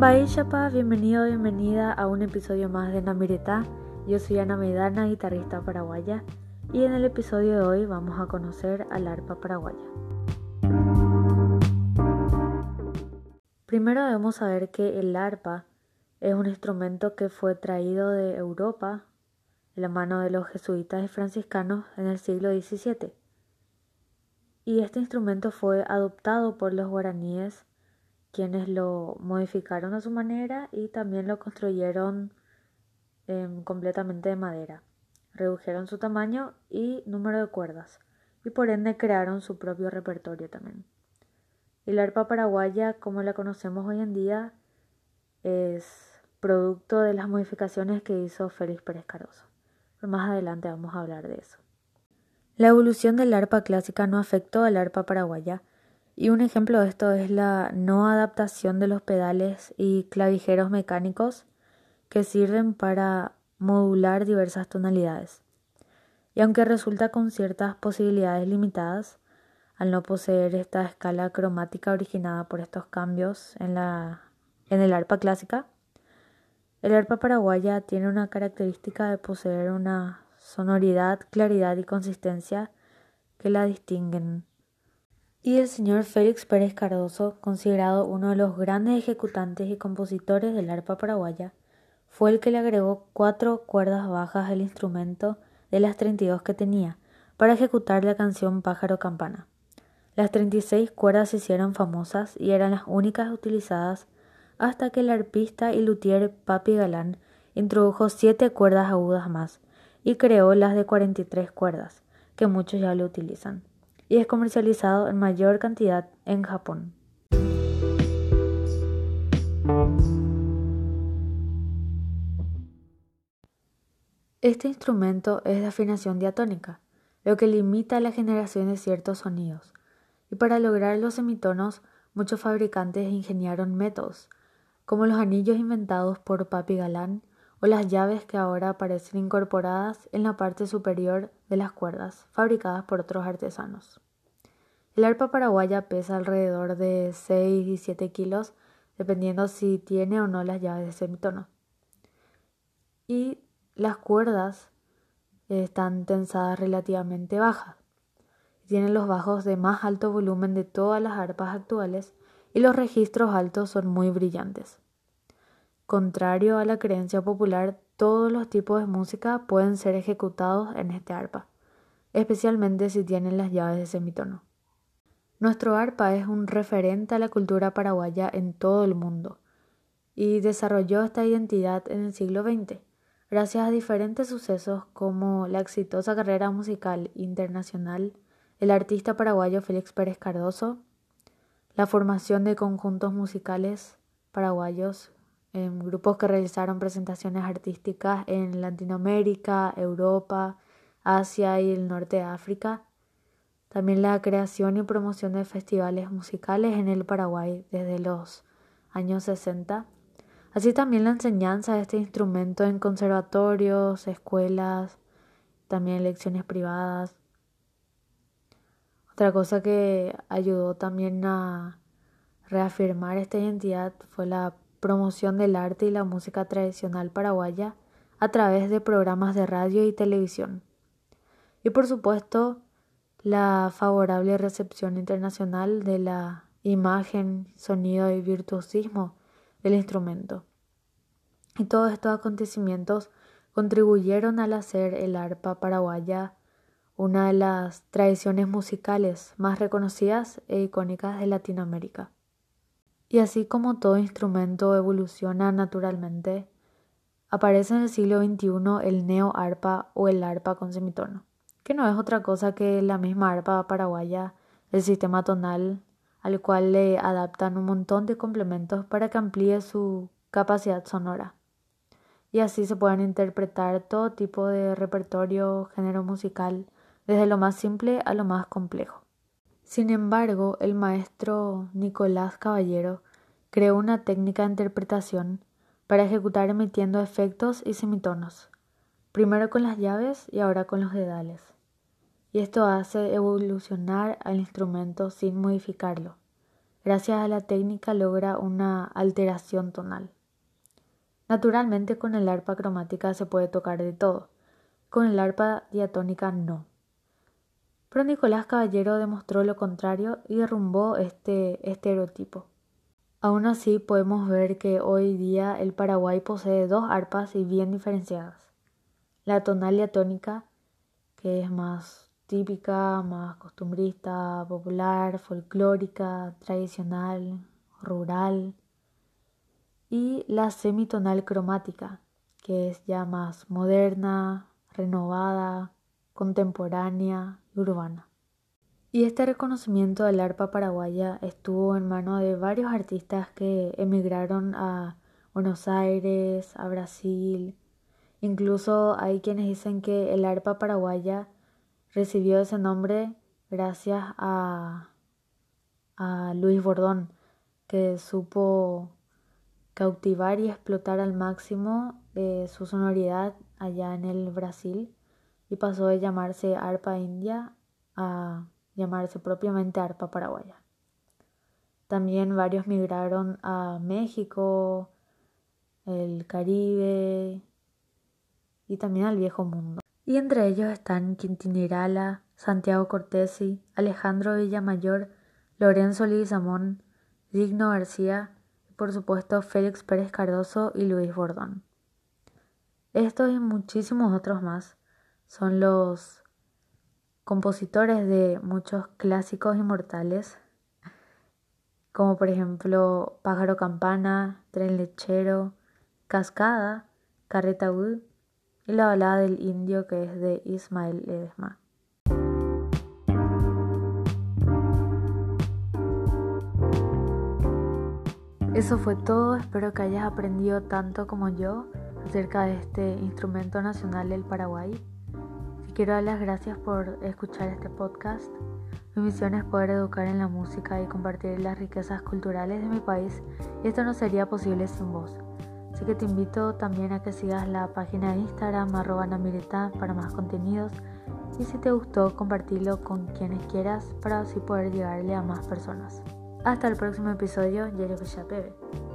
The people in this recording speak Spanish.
Chapa, bienvenido, bienvenida a un episodio más de Namireta. Yo soy Ana Medana, guitarrista paraguaya, y en el episodio de hoy vamos a conocer al arpa paraguaya. Primero debemos saber que el arpa es un instrumento que fue traído de Europa de la mano de los jesuitas y franciscanos en el siglo XVII. Y este instrumento fue adoptado por los guaraníes quienes lo modificaron a su manera y también lo construyeron em, completamente de madera. Redujeron su tamaño y número de cuerdas y por ende crearon su propio repertorio también. El arpa paraguaya, como la conocemos hoy en día, es producto de las modificaciones que hizo Félix Pérez Caroso. Pero más adelante vamos a hablar de eso. La evolución del arpa clásica no afectó al arpa paraguaya, y un ejemplo de esto es la no adaptación de los pedales y clavijeros mecánicos que sirven para modular diversas tonalidades. Y aunque resulta con ciertas posibilidades limitadas, al no poseer esta escala cromática originada por estos cambios en, la, en el arpa clásica, el arpa paraguaya tiene una característica de poseer una sonoridad, claridad y consistencia que la distinguen y el señor Félix Pérez Cardoso, considerado uno de los grandes ejecutantes y compositores del arpa paraguaya, fue el que le agregó cuatro cuerdas bajas al instrumento de las 32 que tenía para ejecutar la canción Pájaro Campana. Las 36 cuerdas se hicieron famosas y eran las únicas utilizadas hasta que el arpista y luthier Papi Galán introdujo siete cuerdas agudas más y creó las de 43 cuerdas, que muchos ya lo utilizan y es comercializado en mayor cantidad en Japón. Este instrumento es de afinación diatónica, lo que limita la generación de ciertos sonidos, y para lograr los semitonos muchos fabricantes ingeniaron métodos, como los anillos inventados por Papi Galán o las llaves que ahora aparecen incorporadas en la parte superior de las cuerdas, fabricadas por otros artesanos. El arpa paraguaya pesa alrededor de 6 y 7 kilos, dependiendo si tiene o no las llaves de semitono. Y las cuerdas están tensadas relativamente bajas. Tienen los bajos de más alto volumen de todas las arpas actuales y los registros altos son muy brillantes. Contrario a la creencia popular, todos los tipos de música pueden ser ejecutados en este arpa, especialmente si tienen las llaves de semitono. Nuestro arpa es un referente a la cultura paraguaya en todo el mundo y desarrolló esta identidad en el siglo XX, gracias a diferentes sucesos como la exitosa carrera musical internacional, el artista paraguayo Félix Pérez Cardoso, la formación de conjuntos musicales paraguayos en grupos que realizaron presentaciones artísticas en Latinoamérica, Europa, Asia y el norte de África. También la creación y promoción de festivales musicales en el Paraguay desde los años 60. Así también la enseñanza de este instrumento en conservatorios, escuelas, también lecciones privadas. Otra cosa que ayudó también a reafirmar esta identidad fue la promoción del arte y la música tradicional paraguaya a través de programas de radio y televisión. Y por supuesto, la favorable recepción internacional de la imagen, sonido y virtuosismo del instrumento. Y todos estos acontecimientos contribuyeron al hacer el arpa paraguaya una de las tradiciones musicales más reconocidas e icónicas de Latinoamérica. Y así como todo instrumento evoluciona naturalmente, aparece en el siglo XXI el neo-arpa o el arpa con semitono, que no es otra cosa que la misma arpa paraguaya, el sistema tonal, al cual le adaptan un montón de complementos para que amplíe su capacidad sonora. Y así se pueden interpretar todo tipo de repertorio, género musical, desde lo más simple a lo más complejo. Sin embargo, el maestro Nicolás Caballero creó una técnica de interpretación para ejecutar emitiendo efectos y semitonos, primero con las llaves y ahora con los dedales. Y esto hace evolucionar al instrumento sin modificarlo, gracias a la técnica logra una alteración tonal. Naturalmente con el arpa cromática se puede tocar de todo, con el arpa diatónica no. Pero Nicolás Caballero demostró lo contrario y derrumbó este estereotipo. Aún así podemos ver que hoy día el Paraguay posee dos arpas y bien diferenciadas. La tonal diatónica, que es más típica, más costumbrista, popular, folclórica, tradicional, rural, y la semitonal cromática, que es ya más moderna, renovada, contemporánea Y este reconocimiento del arpa paraguaya estuvo en manos de varios artistas que emigraron a Buenos Aires, a Brasil. Incluso hay quienes dicen que el arpa paraguaya recibió ese nombre gracias a, a Luis Bordón, que supo cautivar y explotar al máximo eh, su sonoridad allá en el Brasil y pasó de llamarse arpa india a llamarse propiamente arpa paraguaya. También varios migraron a México, el Caribe y también al viejo mundo. Y entre ellos están Quintín Irala, Santiago Cortesi, Alejandro Villamayor, Lorenzo Lizamón, Digno García y por supuesto Félix Pérez Cardoso y Luis Bordón. Estos y muchísimos otros más son los compositores de muchos clásicos inmortales, como por ejemplo Pájaro Campana, Tren Lechero, Cascada, Carreta Wood y la balada del indio que es de Ismael Ledesma. Eso fue todo, espero que hayas aprendido tanto como yo acerca de este instrumento nacional del Paraguay. Quiero dar las gracias por escuchar este podcast. Mi misión es poder educar en la música y compartir las riquezas culturales de mi país y esto no sería posible sin vos. Así que te invito también a que sigas la página de Instagram arroba para más contenidos y si te gustó compartirlo con quienes quieras para así poder llegarle a más personas. Hasta el próximo episodio, Yere Bebe.